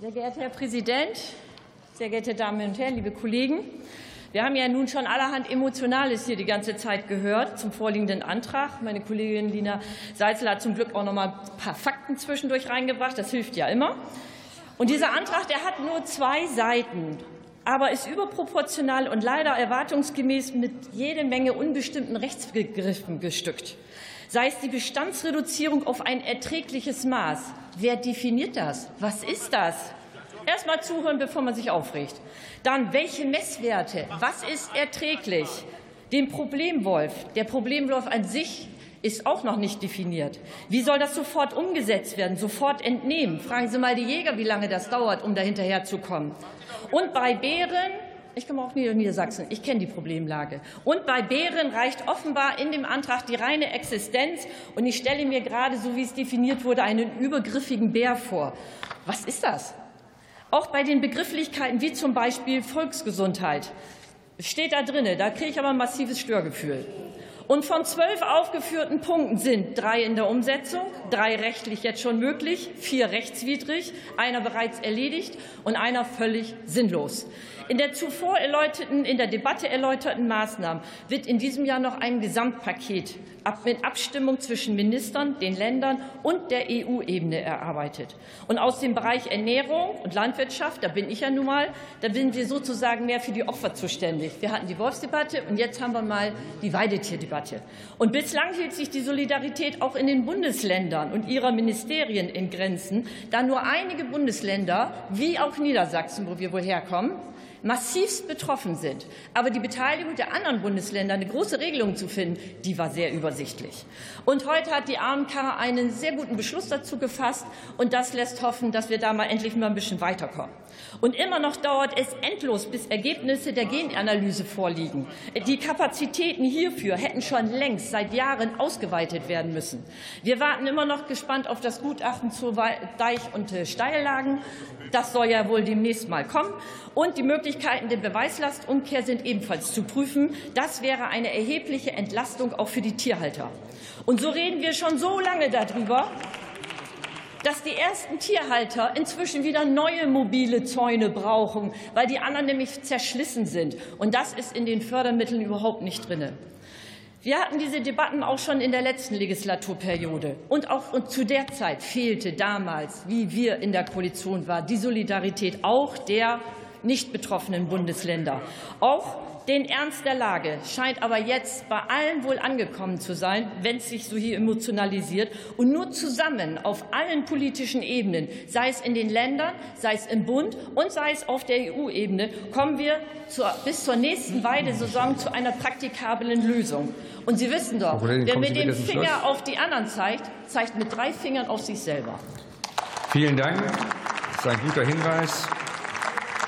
Sehr geehrter Herr Präsident, sehr geehrte Damen und Herren, liebe Kollegen! Wir haben ja nun schon allerhand Emotionales hier die ganze Zeit gehört zum vorliegenden Antrag. Meine Kollegin Lina Seitzel hat zum Glück auch noch mal ein paar Fakten zwischendurch reingebracht. Das hilft ja immer. Und dieser Antrag, der hat nur zwei Seiten, aber ist überproportional und leider erwartungsgemäß mit jede Menge unbestimmten Rechtsbegriffen gestückt. Sei es die Bestandsreduzierung auf ein erträgliches Maß. Wer definiert das? Was ist das? Erst mal zuhören, bevor man sich aufregt. Dann, welche Messwerte? Was ist erträglich? Den Problemwolf. Der Problemwolf an sich ist auch noch nicht definiert. Wie soll das sofort umgesetzt werden? Sofort entnehmen? Fragen Sie mal die Jäger, wie lange das dauert, um da hinterherzukommen. Und bei Bären ich komme auch aus Niedersachsen. Ich kenne die Problemlage. Und bei Bären reicht offenbar in dem Antrag die reine Existenz. Und ich stelle mir gerade, so wie es definiert wurde, einen übergriffigen Bär vor. Was ist das? Auch bei den Begrifflichkeiten wie zum Beispiel Volksgesundheit steht da drin, da kriege ich aber ein massives Störgefühl. Und von zwölf aufgeführten Punkten sind drei in der Umsetzung, drei rechtlich jetzt schon möglich, vier rechtswidrig, einer bereits erledigt und einer völlig sinnlos. In der zuvor erläuterten, in der Debatte erläuterten Maßnahmen wird in diesem Jahr noch ein Gesamtpaket mit Abstimmung zwischen Ministern, den Ländern und der EU-Ebene erarbeitet. Und aus dem Bereich Ernährung und Landwirtschaft, da bin ich ja nun mal, da sind wir sozusagen mehr für die Opfer zuständig. Wir hatten die Wolfsdebatte und jetzt haben wir mal die Weidetierdebatte. Und bislang hielt sich die Solidarität auch in den Bundesländern und ihrer Ministerien in Grenzen, da nur einige Bundesländer, wie auch Niedersachsen, wo wir wohl herkommen, massivst betroffen sind. Aber die Beteiligung der anderen Bundesländer, eine große Regelung zu finden, die war sehr übersichtlich. Und heute hat die AMK einen sehr guten Beschluss dazu gefasst. Und das lässt hoffen, dass wir da mal endlich mal ein bisschen weiterkommen. Und immer noch dauert es endlos, bis Ergebnisse der Genanalyse vorliegen. Die Kapazitäten hierfür hätten schon längst seit Jahren ausgeweitet werden müssen. Wir warten immer noch gespannt auf das Gutachten zu Deich- und Steillagen. Das soll ja wohl demnächst mal kommen. Und die Möglichkeiten der Beweislastumkehr sind ebenfalls zu prüfen. Das wäre eine erhebliche Entlastung auch für die Tierhalter. Und so reden wir schon so lange darüber, dass die ersten Tierhalter inzwischen wieder neue mobile Zäune brauchen, weil die anderen nämlich zerschlissen sind. Und das ist in den Fördermitteln überhaupt nicht drin. Wir hatten diese Debatten auch schon in der letzten Legislaturperiode. Und auch zu der Zeit fehlte damals, wie wir in der Koalition waren, die Solidarität auch der nicht betroffenen Bundesländer. Auch den Ernst der Lage scheint aber jetzt bei allen wohl angekommen zu sein, wenn es sich so hier emotionalisiert. Und nur zusammen auf allen politischen Ebenen, sei es in den Ländern, sei es im Bund und sei es auf der EU-Ebene, kommen wir zur, bis zur nächsten Weidesaison zu einer praktikablen Lösung. Und Sie wissen doch, wer mit dem Finger auf die anderen zeigt, zeigt mit drei Fingern auf sich selber. Vielen Dank. Das ist ein guter Hinweis.